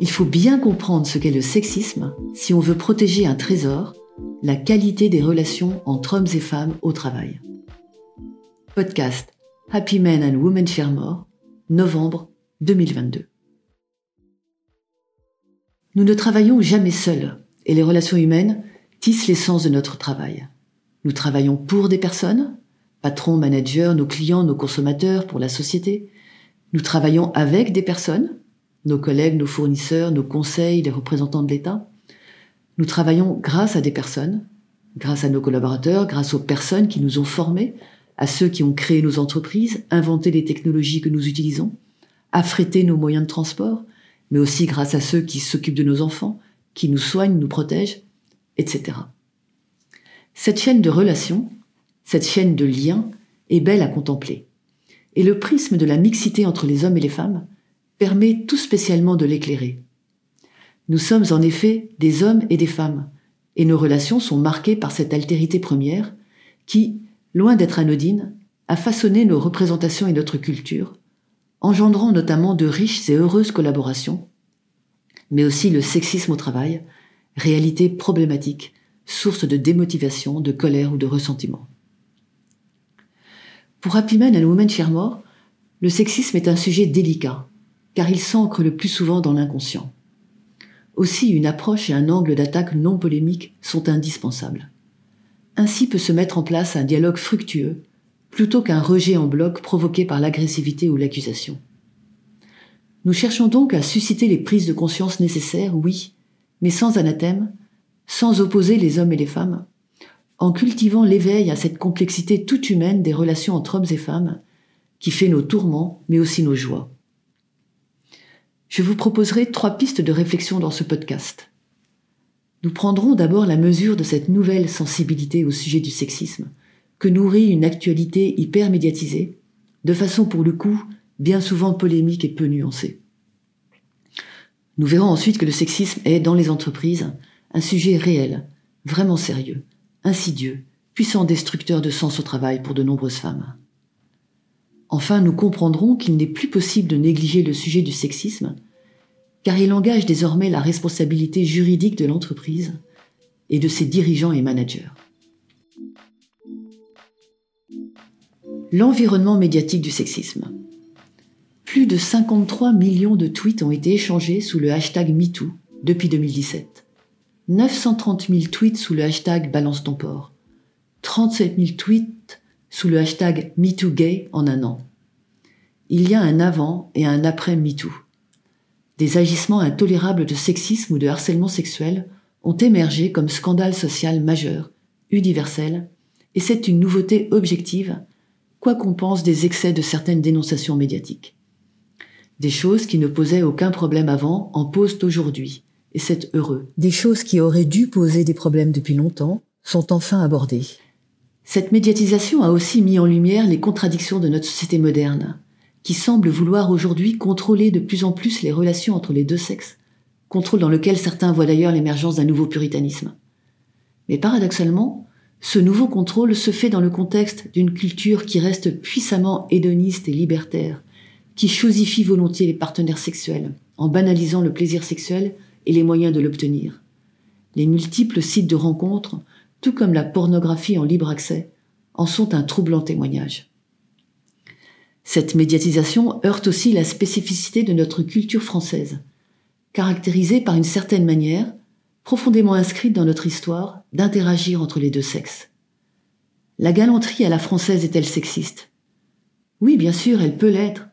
Il faut bien comprendre ce qu'est le sexisme si on veut protéger un trésor, la qualité des relations entre hommes et femmes au travail. Podcast Happy Men and Women Share More, novembre 2022. Nous ne travaillons jamais seuls et les relations humaines tissent l'essence de notre travail. Nous travaillons pour des personnes, patrons, managers, nos clients, nos consommateurs, pour la société. Nous travaillons avec des personnes, nos collègues, nos fournisseurs, nos conseils, les représentants de l'État. Nous travaillons grâce à des personnes, grâce à nos collaborateurs, grâce aux personnes qui nous ont formés, à ceux qui ont créé nos entreprises, inventé les technologies que nous utilisons, affrété nos moyens de transport, mais aussi grâce à ceux qui s'occupent de nos enfants, qui nous soignent, nous protègent, etc. Cette chaîne de relations, cette chaîne de liens est belle à contempler. Et le prisme de la mixité entre les hommes et les femmes permet tout spécialement de l'éclairer. Nous sommes en effet des hommes et des femmes, et nos relations sont marquées par cette altérité première qui, loin d'être anodine, a façonné nos représentations et notre culture, engendrant notamment de riches et heureuses collaborations, mais aussi le sexisme au travail, réalité problématique, source de démotivation, de colère ou de ressentiment. Pour Happy Men and Women Share le sexisme est un sujet délicat, car il s'ancre le plus souvent dans l'inconscient. Aussi, une approche et un angle d'attaque non polémique sont indispensables. Ainsi peut se mettre en place un dialogue fructueux, plutôt qu'un rejet en bloc provoqué par l'agressivité ou l'accusation. Nous cherchons donc à susciter les prises de conscience nécessaires, oui, mais sans anathème, sans opposer les hommes et les femmes, en cultivant l'éveil à cette complexité toute humaine des relations entre hommes et femmes, qui fait nos tourments, mais aussi nos joies. Je vous proposerai trois pistes de réflexion dans ce podcast. Nous prendrons d'abord la mesure de cette nouvelle sensibilité au sujet du sexisme, que nourrit une actualité hyper médiatisée, de façon pour le coup bien souvent polémique et peu nuancée. Nous verrons ensuite que le sexisme est, dans les entreprises, un sujet réel, vraiment sérieux, insidieux, puissant destructeur de sens au travail pour de nombreuses femmes. Enfin, nous comprendrons qu'il n'est plus possible de négliger le sujet du sexisme, car il engage désormais la responsabilité juridique de l'entreprise et de ses dirigeants et managers. L'environnement médiatique du sexisme. Plus de 53 millions de tweets ont été échangés sous le hashtag MeToo depuis 2017. 930 000 tweets sous le hashtag Balance ton port. 37 000 tweets sous le hashtag MeTooGay en un an. Il y a un avant et un après MeToo. Des agissements intolérables de sexisme ou de harcèlement sexuel ont émergé comme scandale social majeur, universel, et c'est une nouveauté objective, quoi qu'on pense des excès de certaines dénonciations médiatiques. Des choses qui ne posaient aucun problème avant en posent aujourd'hui, et c'est heureux. Des choses qui auraient dû poser des problèmes depuis longtemps sont enfin abordées. Cette médiatisation a aussi mis en lumière les contradictions de notre société moderne, qui semble vouloir aujourd'hui contrôler de plus en plus les relations entre les deux sexes, contrôle dans lequel certains voient d'ailleurs l'émergence d'un nouveau puritanisme. Mais paradoxalement, ce nouveau contrôle se fait dans le contexte d'une culture qui reste puissamment hédoniste et libertaire, qui chosifie volontiers les partenaires sexuels, en banalisant le plaisir sexuel et les moyens de l'obtenir. Les multiples sites de rencontres, tout comme la pornographie en libre accès, en sont un troublant témoignage. Cette médiatisation heurte aussi la spécificité de notre culture française, caractérisée par une certaine manière, profondément inscrite dans notre histoire, d'interagir entre les deux sexes. La galanterie à la française est-elle sexiste? Oui, bien sûr, elle peut l'être,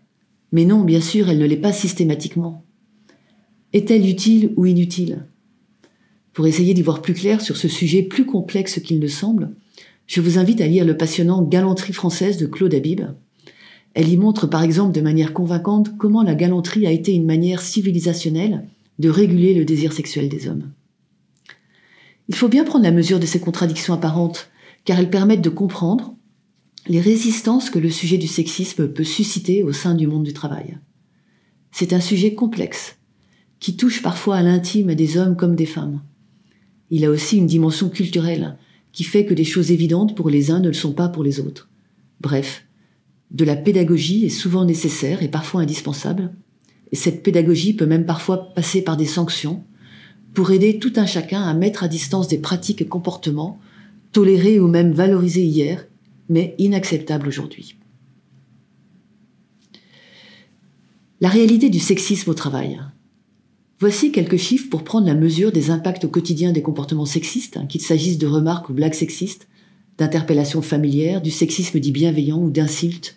mais non, bien sûr, elle ne l'est pas systématiquement. Est-elle utile ou inutile? Pour essayer d'y voir plus clair sur ce sujet plus complexe qu'il ne semble, je vous invite à lire le passionnant Galanterie française de Claude Habib. Elle y montre par exemple de manière convaincante comment la galanterie a été une manière civilisationnelle de réguler le désir sexuel des hommes. Il faut bien prendre la mesure de ces contradictions apparentes, car elles permettent de comprendre les résistances que le sujet du sexisme peut susciter au sein du monde du travail. C'est un sujet complexe, qui touche parfois à l'intime des hommes comme des femmes. Il a aussi une dimension culturelle, qui fait que des choses évidentes pour les uns ne le sont pas pour les autres. Bref, de la pédagogie est souvent nécessaire et parfois indispensable, et cette pédagogie peut même parfois passer par des sanctions pour aider tout un chacun à mettre à distance des pratiques et comportements tolérés ou même valorisés hier, mais inacceptables aujourd'hui. La réalité du sexisme au travail. Voici quelques chiffres pour prendre la mesure des impacts au quotidien des comportements sexistes, hein, qu'il s'agisse de remarques ou blagues sexistes, d'interpellations familières, du sexisme dit bienveillant ou d'insultes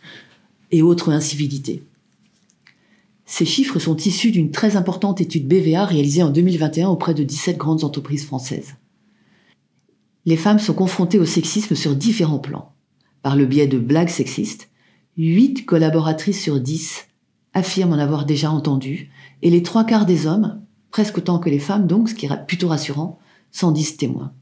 et autres incivilités. Ces chiffres sont issus d'une très importante étude BVA réalisée en 2021 auprès de 17 grandes entreprises françaises. Les femmes sont confrontées au sexisme sur différents plans. Par le biais de blagues sexistes, 8 collaboratrices sur 10 affirment en avoir déjà entendu, et les trois quarts des hommes, presque autant que les femmes donc, ce qui est plutôt rassurant, s'en disent témoins.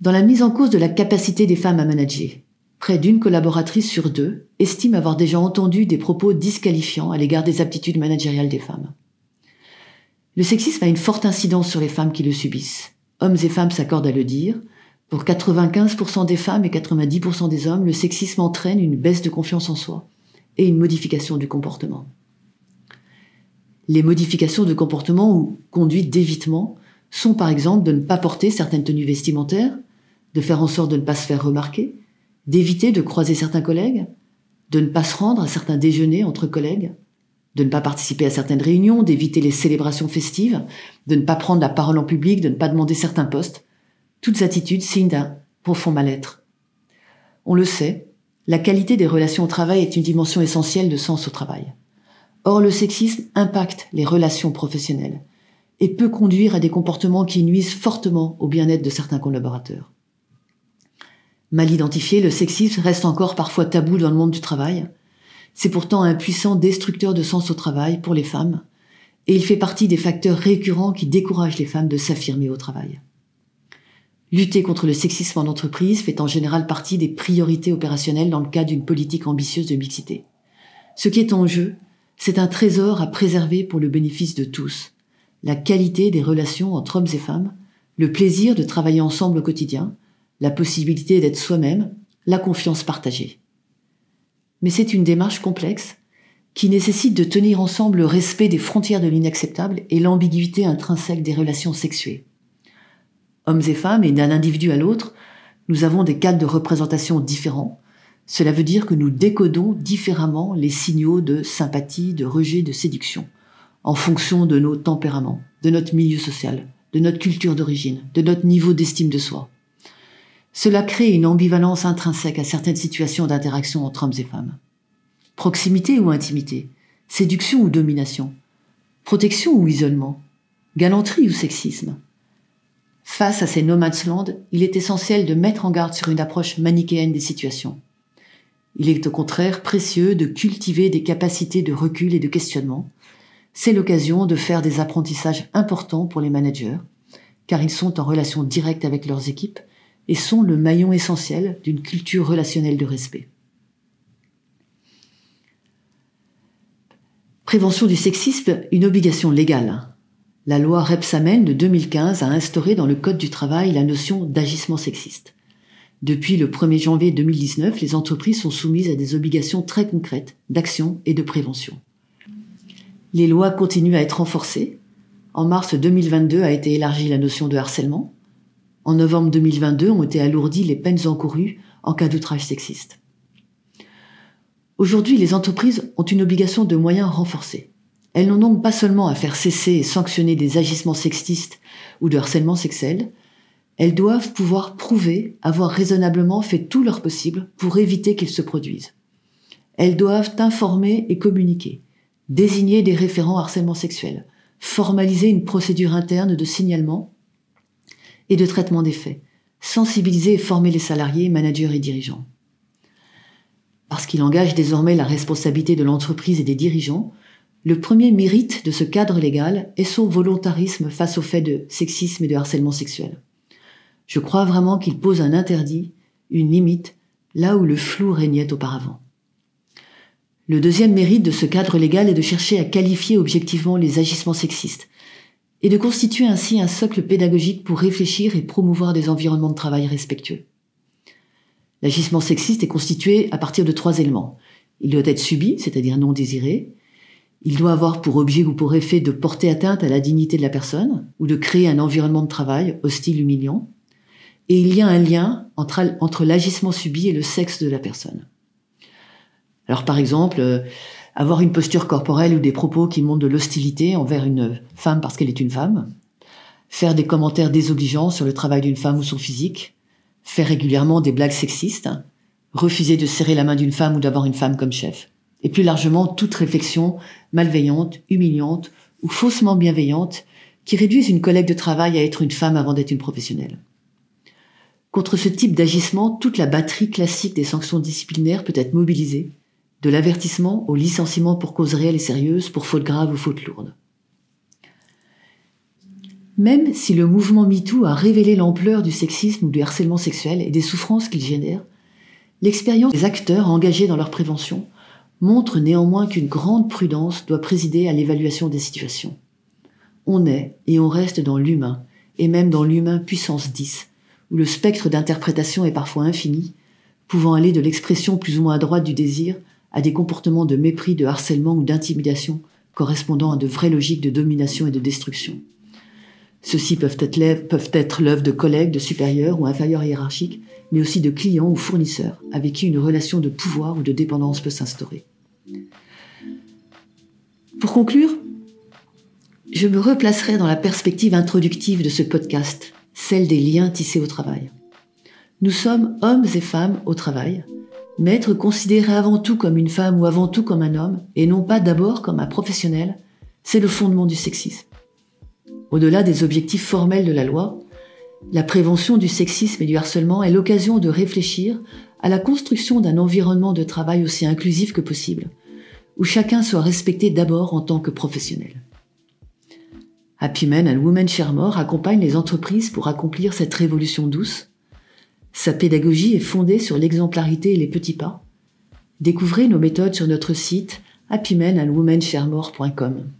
Dans la mise en cause de la capacité des femmes à manager, près d'une collaboratrice sur deux estime avoir déjà entendu des propos disqualifiants à l'égard des aptitudes managériales des femmes. Le sexisme a une forte incidence sur les femmes qui le subissent. Hommes et femmes s'accordent à le dire. Pour 95% des femmes et 90% des hommes, le sexisme entraîne une baisse de confiance en soi et une modification du comportement. Les modifications de comportement ou conduites d'évitement sont par exemple de ne pas porter certaines tenues vestimentaires, de faire en sorte de ne pas se faire remarquer, d'éviter de croiser certains collègues, de ne pas se rendre à certains déjeuners entre collègues, de ne pas participer à certaines réunions, d'éviter les célébrations festives, de ne pas prendre la parole en public, de ne pas demander certains postes. Toutes attitudes signent d'un profond mal-être. On le sait, la qualité des relations au travail est une dimension essentielle de sens au travail. Or, le sexisme impacte les relations professionnelles et peut conduire à des comportements qui nuisent fortement au bien-être de certains collaborateurs. Mal identifié, le sexisme reste encore parfois tabou dans le monde du travail. C'est pourtant un puissant destructeur de sens au travail pour les femmes, et il fait partie des facteurs récurrents qui découragent les femmes de s'affirmer au travail. Lutter contre le sexisme en entreprise fait en général partie des priorités opérationnelles dans le cadre d'une politique ambitieuse de mixité. Ce qui est en jeu, c'est un trésor à préserver pour le bénéfice de tous. La qualité des relations entre hommes et femmes, le plaisir de travailler ensemble au quotidien, la possibilité d'être soi-même, la confiance partagée. Mais c'est une démarche complexe qui nécessite de tenir ensemble le respect des frontières de l'inacceptable et l'ambiguïté intrinsèque des relations sexuées. Hommes et femmes, et d'un individu à l'autre, nous avons des cadres de représentation différents. Cela veut dire que nous décodons différemment les signaux de sympathie, de rejet, de séduction, en fonction de nos tempéraments, de notre milieu social, de notre culture d'origine, de notre niveau d'estime de soi. Cela crée une ambivalence intrinsèque à certaines situations d'interaction entre hommes et femmes. Proximité ou intimité, séduction ou domination, protection ou isolement, galanterie ou sexisme. Face à ces no man's land, il est essentiel de mettre en garde sur une approche manichéenne des situations. Il est au contraire précieux de cultiver des capacités de recul et de questionnement. C'est l'occasion de faire des apprentissages importants pour les managers, car ils sont en relation directe avec leurs équipes et sont le maillon essentiel d'une culture relationnelle de respect. Prévention du sexisme, une obligation légale. La loi Repsamen de 2015 a instauré dans le Code du travail la notion d'agissement sexiste. Depuis le 1er janvier 2019, les entreprises sont soumises à des obligations très concrètes d'action et de prévention. Les lois continuent à être renforcées. En mars 2022 a été élargie la notion de harcèlement. En novembre 2022 ont été alourdies les peines encourues en cas d'outrage sexiste. Aujourd'hui, les entreprises ont une obligation de moyens renforcés. Elles n'ont donc pas seulement à faire cesser et sanctionner des agissements sexistes ou de harcèlement sexuel, elles doivent pouvoir prouver avoir raisonnablement fait tout leur possible pour éviter qu'ils se produisent. Elles doivent informer et communiquer, désigner des référents harcèlement sexuel, formaliser une procédure interne de signalement et de traitement des faits, sensibiliser et former les salariés, managers et dirigeants. Parce qu'il engage désormais la responsabilité de l'entreprise et des dirigeants, Le premier mérite de ce cadre légal est son volontarisme face aux faits de sexisme et de harcèlement sexuel. Je crois vraiment qu'il pose un interdit, une limite, là où le flou régnait auparavant. Le deuxième mérite de ce cadre légal est de chercher à qualifier objectivement les agissements sexistes et de constituer ainsi un socle pédagogique pour réfléchir et promouvoir des environnements de travail respectueux. L'agissement sexiste est constitué à partir de trois éléments. Il doit être subi, c'est-à-dire non désiré. Il doit avoir pour objet ou pour effet de porter atteinte à la dignité de la personne ou de créer un environnement de travail hostile, humiliant. Et il y a un lien entre, l'agissement subi et le sexe de la personne. Alors par exemple, euh, avoir une posture corporelle ou des propos qui montrent de l'hostilité envers une femme parce qu'elle est une femme, faire des commentaires désobligeants sur le travail d'une femme ou son physique, faire régulièrement des blagues sexistes, refuser de serrer la main d'une femme ou d'avoir une femme comme chef, et plus largement toute réflexion malveillante, humiliante ou faussement bienveillante qui réduisent une collègue de travail à être une femme avant d'être une professionnelle. Contre ce type d'agissement, toute la batterie classique des sanctions disciplinaires peut être mobilisée de l'avertissement au licenciement pour cause réelle et sérieuse, pour faute grave ou faute lourde. Même si le mouvement MeToo a révélé l'ampleur du sexisme ou du harcèlement sexuel et des souffrances qu'il génère, l'expérience des acteurs engagés dans leur prévention montre néanmoins qu'une grande prudence doit présider à l'évaluation des situations. On est et on reste dans l'humain, et même dans l'humain puissance 10, où le spectre d'interprétation est parfois infini, pouvant aller de l'expression plus ou moins droite du désir à des comportements de mépris, de harcèlement ou d'intimidation correspondant à de vraies logiques de domination et de destruction. Ceux-ci peuvent être l'œuvre de collègues, de supérieurs ou inférieurs hiérarchiques, mais aussi de clients ou fournisseurs avec qui une relation de pouvoir ou de dépendance peut s'instaurer. Pour conclure, je me replacerai dans la perspective introductive de ce podcast, celle des liens tissés au travail. Nous sommes hommes et femmes au travail, mais être considéré avant tout comme une femme ou avant tout comme un homme, et non pas d'abord comme un professionnel, c'est le fondement du sexisme. Au-delà des objectifs formels de la loi, la prévention du sexisme et du harcèlement est l'occasion de réfléchir à la construction d'un environnement de travail aussi inclusif que possible, où chacun soit respecté d'abord en tant que professionnel. Happy Men and Women Share More accompagne les entreprises pour accomplir cette révolution douce sa pédagogie est fondée sur l'exemplarité et les petits pas. Découvrez nos méthodes sur notre site happymenandwomensharemore.com.